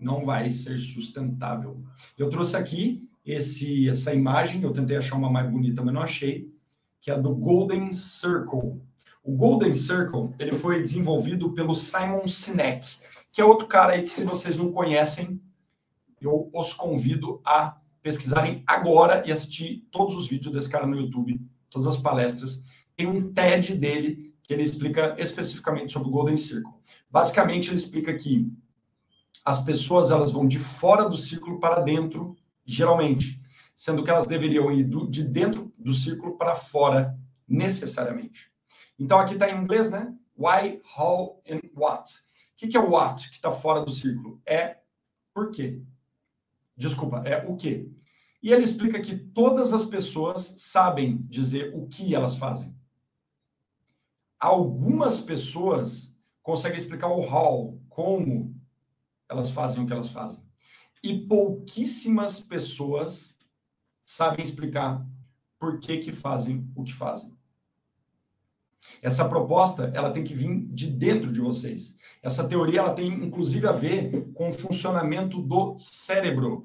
não vai ser sustentável. Eu trouxe aqui esse essa imagem, eu tentei achar uma mais bonita, mas não achei, que é a do Golden Circle. O Golden Circle, ele foi desenvolvido pelo Simon Sinek, que é outro cara aí que se vocês não conhecem, eu os convido a pesquisarem agora e assistir todos os vídeos desse cara no YouTube, todas as palestras. Tem um TED dele que ele explica especificamente sobre o Golden Circle. Basicamente, ele explica que as pessoas elas vão de fora do círculo para dentro geralmente, sendo que elas deveriam ir do, de dentro do círculo para fora, necessariamente. Então, aqui está em inglês, né? Why, how and what. O que, que é o what que está fora do círculo? É por quê. Desculpa, é o quê. E ele explica que todas as pessoas sabem dizer o que elas fazem. Algumas pessoas conseguem explicar o how, como elas fazem o que elas fazem e pouquíssimas pessoas sabem explicar por que, que fazem o que fazem. Essa proposta, ela tem que vir de dentro de vocês. Essa teoria, ela tem inclusive a ver com o funcionamento do cérebro.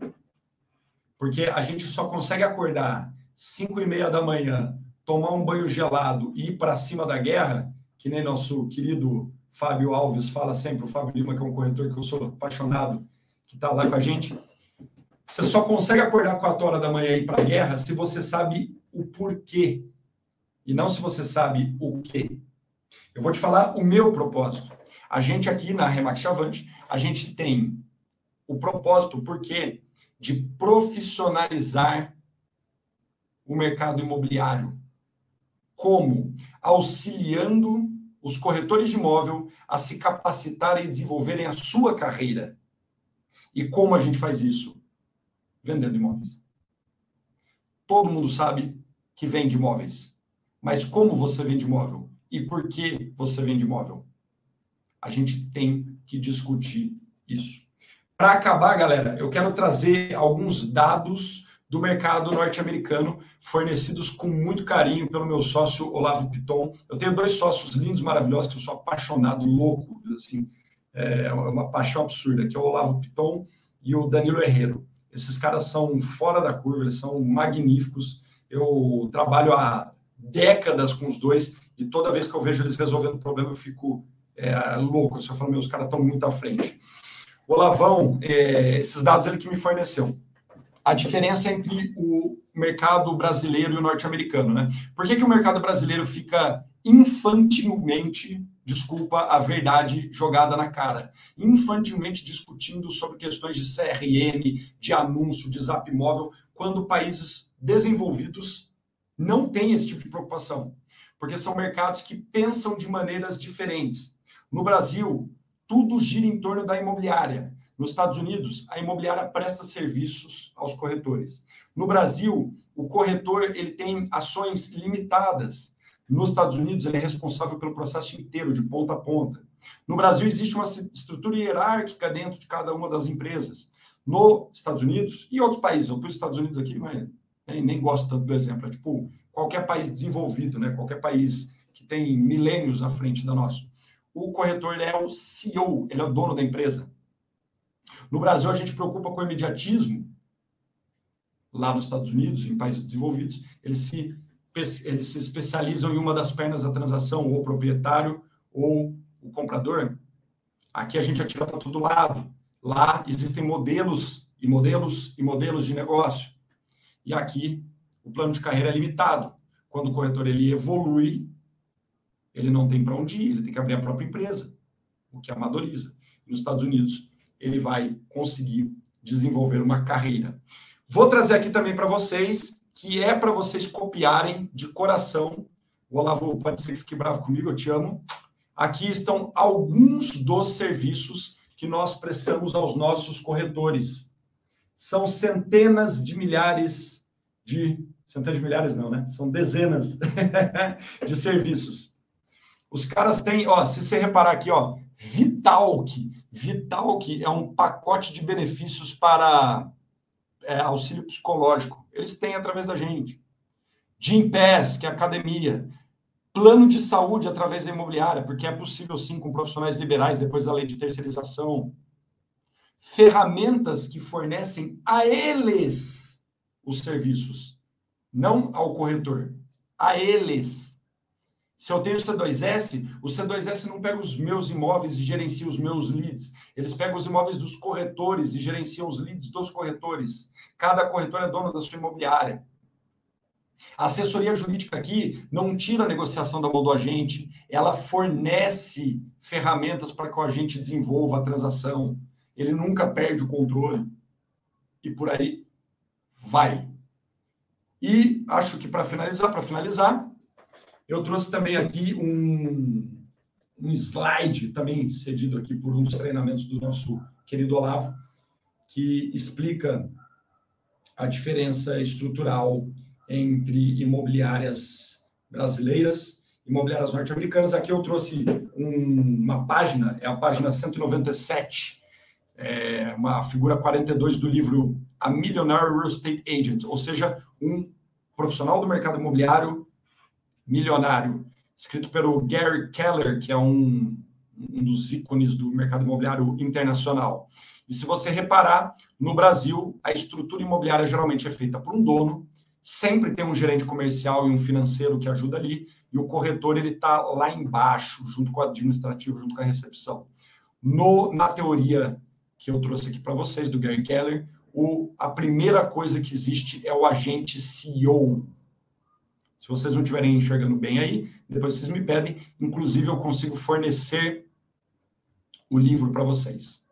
Porque a gente só consegue acordar 5 e meia da manhã, tomar um banho gelado e ir para cima da guerra, que nem nosso querido Fábio Alves fala sempre, o Fábio Lima, que é um corretor que eu sou apaixonado, que está lá com a gente, você só consegue acordar 4 horas da manhã e ir para a guerra se você sabe o porquê e não se você sabe o quê. Eu vou te falar o meu propósito. A gente aqui na Remax Chavante, a gente tem o propósito, o porquê de profissionalizar o mercado imobiliário. Como? Auxiliando os corretores de imóvel a se capacitarem e desenvolverem a sua carreira. E como a gente faz isso? Vendendo imóveis. Todo mundo sabe que vende imóveis. Mas como você vende imóvel? E por que você vende imóvel? A gente tem que discutir isso. Para acabar, galera, eu quero trazer alguns dados do mercado norte-americano, fornecidos com muito carinho pelo meu sócio Olavo Piton. Eu tenho dois sócios lindos, maravilhosos, que eu sou apaixonado, louco, assim, é uma paixão absurda, que é o Olavo Piton e o Danilo Herrero. Esses caras são fora da curva, eles são magníficos. Eu trabalho há décadas com os dois e toda vez que eu vejo eles resolvendo o problema, eu fico é, louco. Eu só falo, meus caras estão muito à frente. O Lavão, é, esses dados ele que me forneceu. A diferença entre o mercado brasileiro e o norte-americano, né? Por que, que o mercado brasileiro fica infantilmente desculpa a verdade jogada na cara, infantilmente discutindo sobre questões de CRM, de anúncio, de zap móvel, quando países desenvolvidos não têm esse tipo de preocupação, porque são mercados que pensam de maneiras diferentes. No Brasil, tudo gira em torno da imobiliária. Nos Estados Unidos, a imobiliária presta serviços aos corretores. No Brasil, o corretor ele tem ações limitadas nos Estados Unidos, ele é responsável pelo processo inteiro, de ponta a ponta. No Brasil, existe uma estrutura hierárquica dentro de cada uma das empresas. Nos Estados Unidos e outros países, eu pus Estados Unidos aqui, mas nem, nem gosto tanto do exemplo. É tipo qualquer país desenvolvido, né? qualquer país que tem milênios à frente da nossa. O corretor é o CEO, ele é o dono da empresa. No Brasil, a gente preocupa com o imediatismo. Lá nos Estados Unidos, em países desenvolvidos, ele se eles se especializam em uma das pernas da transação, ou o proprietário ou o comprador. Aqui a gente atira para todo lado. Lá existem modelos e modelos e modelos de negócio. E aqui o plano de carreira é limitado. Quando o corretor ele evolui, ele não tem para onde ir, ele tem que abrir a própria empresa, o que amadoriza. Nos Estados Unidos, ele vai conseguir desenvolver uma carreira. Vou trazer aqui também para vocês, que é para vocês copiarem de coração. O Olavo pode ser que fique bravo comigo, eu te amo. Aqui estão alguns dos serviços que nós prestamos aos nossos corretores. São centenas de milhares de. Centenas de milhares, não, né? São dezenas de serviços. Os caras têm, ó, se você reparar aqui, ó, Vitalk. Vitalk é um pacote de benefícios para é, auxílio psicológico. Eles têm através da gente. Gympass, que é academia. Plano de saúde através da imobiliária, porque é possível sim com profissionais liberais depois da lei de terceirização. Ferramentas que fornecem a eles os serviços, não ao corretor, a eles. Se eu tenho o C2S, o C2S não pega os meus imóveis e gerencia os meus leads. Eles pegam os imóveis dos corretores e gerenciam os leads dos corretores. Cada corretor é dono da sua imobiliária. A assessoria jurídica aqui não tira a negociação da mão do agente, ela fornece ferramentas para que o agente desenvolva a transação. Ele nunca perde o controle. E por aí vai. E acho que para finalizar, para finalizar, eu trouxe também aqui um, um slide, também cedido aqui por um dos treinamentos do nosso querido Olavo, que explica a diferença estrutural entre imobiliárias brasileiras, imobiliárias norte-americanas. Aqui eu trouxe um, uma página, é a página 197, é uma figura 42 do livro A Millionaire Real Estate Agent, ou seja, um profissional do mercado imobiliário milionário, escrito pelo Gary Keller, que é um, um dos ícones do mercado imobiliário internacional. E se você reparar, no Brasil, a estrutura imobiliária geralmente é feita por um dono, sempre tem um gerente comercial e um financeiro que ajuda ali, e o corretor ele está lá embaixo, junto com o administrativo, junto com a recepção. No, na teoria que eu trouxe aqui para vocês, do Gary Keller, o, a primeira coisa que existe é o agente CEO, se vocês não estiverem enxergando bem aí, depois vocês me pedem. Inclusive, eu consigo fornecer o livro para vocês.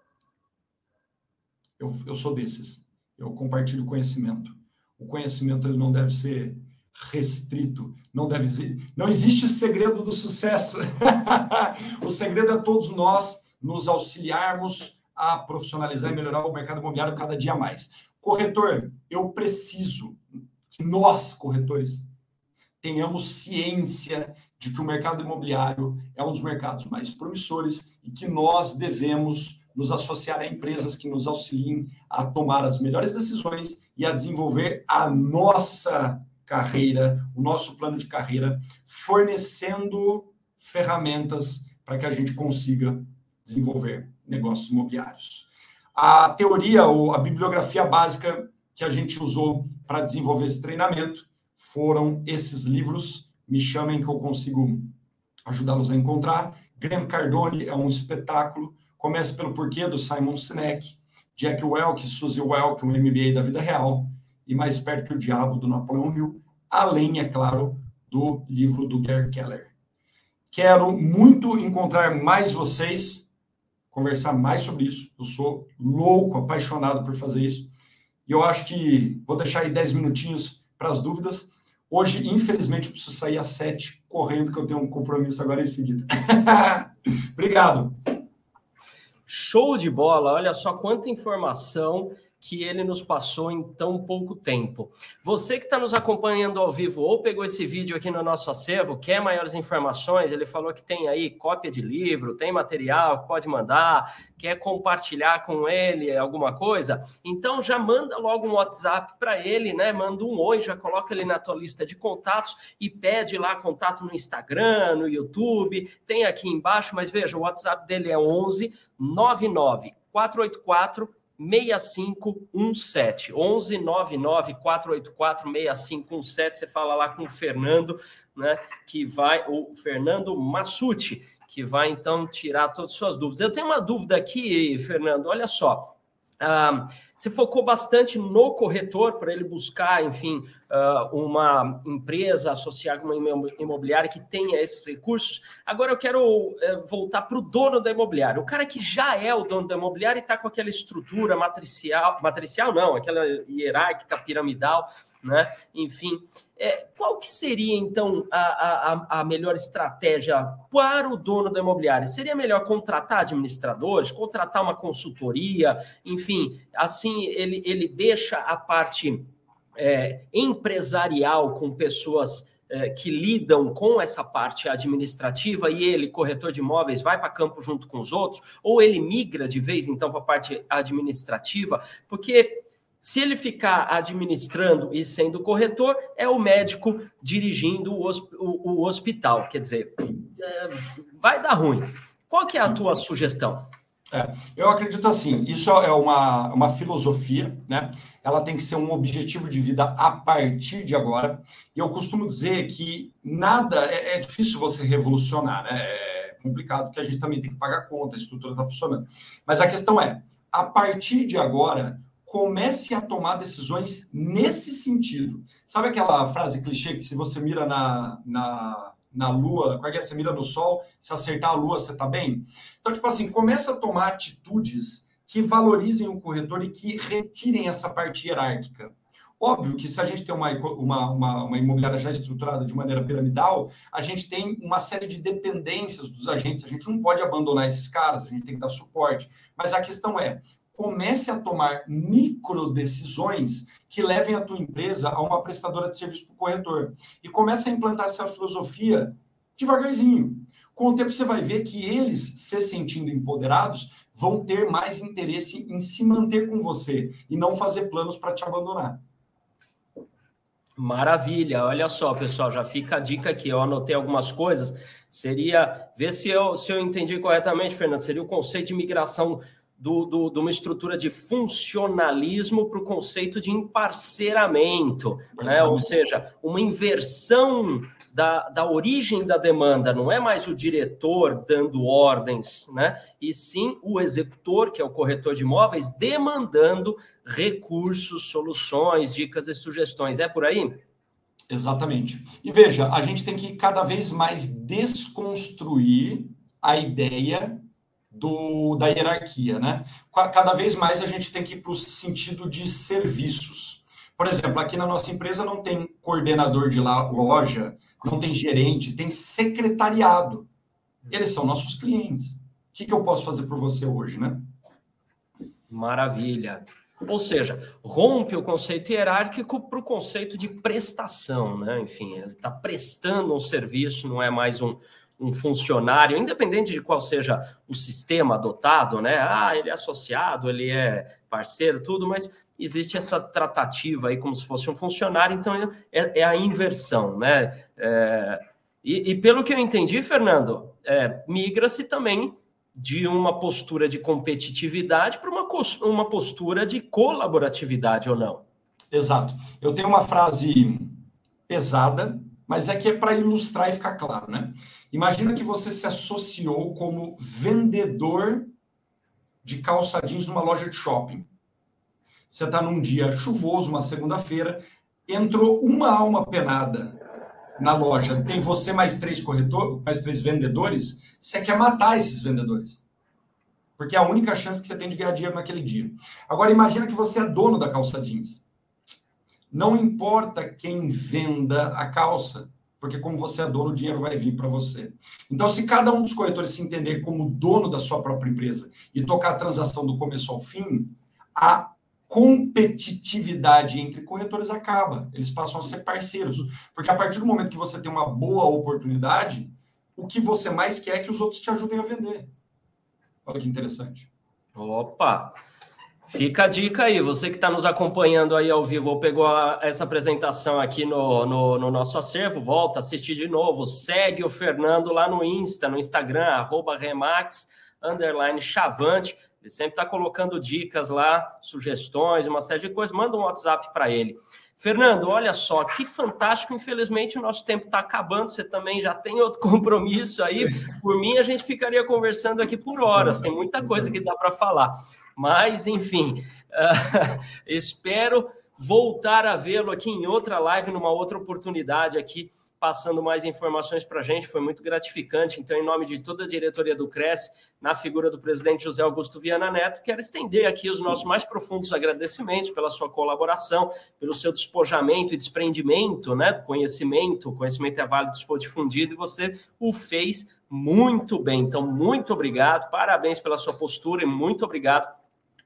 Eu, eu sou desses. Eu compartilho conhecimento. O conhecimento ele não deve ser restrito, não deve não existe segredo do sucesso. o segredo é todos nós nos auxiliarmos a profissionalizar e melhorar o mercado imobiliário cada dia mais. Corretor, eu preciso que nós, corretores, tenhamos ciência de que o mercado imobiliário é um dos mercados mais promissores e que nós devemos nos associar a empresas que nos auxiliem a tomar as melhores decisões e a desenvolver a nossa carreira, o nosso plano de carreira, fornecendo ferramentas para que a gente consiga desenvolver negócios imobiliários. A teoria ou a bibliografia básica que a gente usou para desenvolver esse treinamento foram esses livros. Me chamem que eu consigo ajudá-los a encontrar. Graham Cardone é um espetáculo. Comece pelo porquê do Simon Sinek, Jack Welch, Suzy Welch, um MBA da vida real, e Mais Perto que o Diabo, do Napoleão Hill, além, é claro, do livro do Gary Keller. Quero muito encontrar mais vocês, conversar mais sobre isso. Eu sou louco, apaixonado por fazer isso. E eu acho que vou deixar aí 10 minutinhos para as dúvidas. Hoje, infelizmente, eu preciso sair às sete correndo, que eu tenho um compromisso agora em seguida. Obrigado. Show de bola! Olha só quanta informação que ele nos passou em tão pouco tempo. Você que está nos acompanhando ao vivo ou pegou esse vídeo aqui no nosso acervo, quer maiores informações, ele falou que tem aí cópia de livro, tem material, pode mandar, quer compartilhar com ele alguma coisa, então já manda logo um WhatsApp para ele, né? Manda um oi, já coloca ele na tua lista de contatos e pede lá contato no Instagram, no YouTube, tem aqui embaixo, mas veja, o WhatsApp dele é 11 99 484 6517. 11 99 484 6517. Você fala lá com o Fernando, né? Que vai, o Fernando Massucci, que vai então tirar todas as suas dúvidas. Eu tenho uma dúvida aqui, Fernando. Olha só. Ah, Você focou bastante no corretor para ele buscar, enfim, uma empresa associada com uma imobiliária que tenha esses recursos. Agora eu quero voltar para o dono da imobiliária, o cara que já é o dono da imobiliária e está com aquela estrutura matricial, matricial não, aquela hierárquica piramidal, né? Enfim, é, qual que seria, então, a, a, a, melhor estratégia para o dono da imobiliária? Seria melhor contratar administradores, contratar uma consultoria, enfim, assim ele, ele deixa a parte é, empresarial com pessoas é, que lidam com essa parte administrativa e ele, corretor de imóveis, vai para campo junto com os outros, ou ele migra de vez, então, para a parte administrativa, porque se ele ficar administrando e sendo corretor, é o médico dirigindo o, o, o hospital. Quer dizer, é, vai dar ruim. Qual que é a tua sugestão? É, eu acredito assim, isso é uma, uma filosofia, né? Ela tem que ser um objetivo de vida a partir de agora. E eu costumo dizer que nada é, é difícil você revolucionar, né? É complicado porque a gente também tem que pagar conta, a estrutura está funcionando. Mas a questão é, a partir de agora, comece a tomar decisões nesse sentido. Sabe aquela frase clichê que se você mira na, na, na lua, qual é que é? Você mira no sol, se acertar a lua, você está bem? Então, tipo assim, comece a tomar atitudes que valorizem o corretor e que retirem essa parte hierárquica. Óbvio que se a gente tem uma, uma, uma, uma, imobiliária já estruturada de maneira piramidal, a gente tem uma série de dependências dos agentes, a gente não pode abandonar esses caras, a gente tem que dar suporte. Mas a questão é, comece a tomar micro decisões que levem a tua empresa a uma prestadora de serviço para o corretor. E comece a implantar essa filosofia devagarzinho. Com o tempo você vai ver que eles, se sentindo empoderados, vão ter mais interesse em se manter com você e não fazer planos para te abandonar. Maravilha, olha só, pessoal, já fica a dica aqui. Eu anotei algumas coisas. Seria, ver se eu, se eu entendi corretamente, Fernando, seria o conceito de migração do, do, de uma estrutura de funcionalismo para o conceito de emparceramento, né? ou seja, uma inversão da, da origem da demanda, não é mais o diretor dando ordens, né? e sim o executor, que é o corretor de imóveis, demandando recursos, soluções, dicas e sugestões. É por aí? Exatamente. E veja, a gente tem que cada vez mais desconstruir a ideia do, da hierarquia, né? Cada vez mais a gente tem que ir para o sentido de serviços. Por exemplo, aqui na nossa empresa não tem coordenador de loja, não tem gerente, tem secretariado. Eles são nossos clientes. O que, que eu posso fazer por você hoje, né? Maravilha. Ou seja, rompe o conceito hierárquico para o conceito de prestação, né? Enfim, ele está prestando um serviço, não é mais um, um funcionário, independente de qual seja o sistema adotado, né? Ah, ele é associado, ele é parceiro, tudo, mas existe essa tratativa aí como se fosse um funcionário, então é, é a inversão, né? É, e, e, pelo que eu entendi, Fernando, é, migra-se também de uma postura de competitividade para uma, uma postura de colaboratividade ou não? Exato. Eu tenho uma frase pesada, mas é que é para ilustrar e ficar claro, né? Imagina que você se associou como vendedor de calçadinhos numa loja de shopping. Você está num dia chuvoso, uma segunda-feira, entrou uma alma penada na loja, tem você mais três corretores, mais três vendedores, você quer matar esses vendedores. Porque é a única chance que você tem de ganhar dinheiro naquele dia. Agora imagina que você é dono da calça jeans. Não importa quem venda a calça, porque como você é dono, o dinheiro vai vir para você. Então, se cada um dos corretores se entender como dono da sua própria empresa e tocar a transação do começo ao fim, a competitividade entre corretores acaba. Eles passam a ser parceiros. Porque a partir do momento que você tem uma boa oportunidade, o que você mais quer é que os outros te ajudem a vender. Olha que interessante. Opa! Fica a dica aí, você que está nos acompanhando aí ao vivo ou pegou a, essa apresentação aqui no, no, no, nosso acervo, volta, assistir de novo, segue o Fernando lá no Insta, no Instagram, arroba Remax, underline Chavante, ele sempre está colocando dicas lá, sugestões, uma série de coisas, manda um WhatsApp para ele. Fernando, olha só, que fantástico. Infelizmente, o nosso tempo está acabando. Você também já tem outro compromisso aí. Por mim, a gente ficaria conversando aqui por horas. Tem muita coisa que dá para falar. Mas, enfim, uh, espero voltar a vê-lo aqui em outra live, numa outra oportunidade aqui passando mais informações para a gente, foi muito gratificante. Então, em nome de toda a diretoria do Cresce, na figura do presidente José Augusto Viana Neto, quero estender aqui os nossos mais profundos agradecimentos pela sua colaboração, pelo seu despojamento e desprendimento né, conhecimento. Conhecimento é válido se for difundido e você o fez muito bem. Então, muito obrigado, parabéns pela sua postura e muito obrigado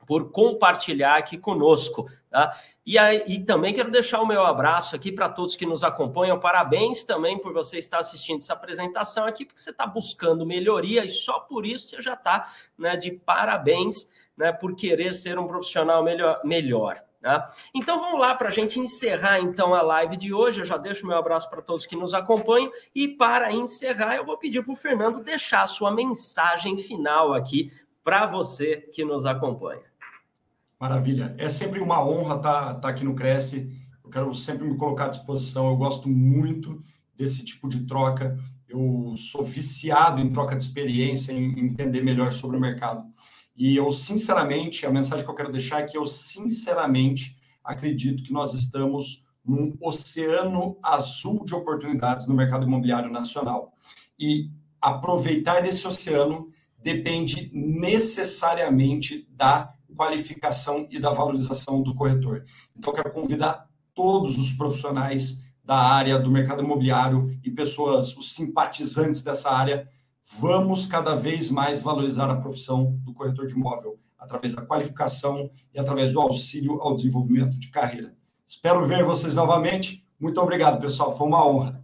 por compartilhar aqui conosco. Tá? E, aí, e também quero deixar o meu abraço aqui para todos que nos acompanham. Parabéns também por você estar assistindo essa apresentação aqui, porque você está buscando melhoria e só por isso você já está né, de parabéns né, por querer ser um profissional melhor. melhor. Tá? Então vamos lá para a gente encerrar então a live de hoje. Eu já deixo meu abraço para todos que nos acompanham e para encerrar eu vou pedir para o Fernando deixar a sua mensagem final aqui para você que nos acompanha. Maravilha. É sempre uma honra estar, tá, tá aqui no Cresce. Eu quero sempre me colocar à disposição. Eu gosto muito desse tipo de troca. Eu sou viciado em troca de experiência, em entender melhor sobre o mercado. E eu, sinceramente, a mensagem que eu quero deixar é que eu, sinceramente, acredito que nós estamos num oceano azul de oportunidades no mercado imobiliário nacional. E aproveitar desse oceano depende necessariamente da qualificação e da valorização do corretor. Então, quero convidar todos os profissionais da área do mercado imobiliário e pessoas, os simpatizantes dessa área, vamos cada vez mais valorizar a profissão do corretor de imóvel através da qualificação e através do auxílio ao desenvolvimento de carreira. Espero ver vocês novamente. Muito obrigado, pessoal. Foi uma honra.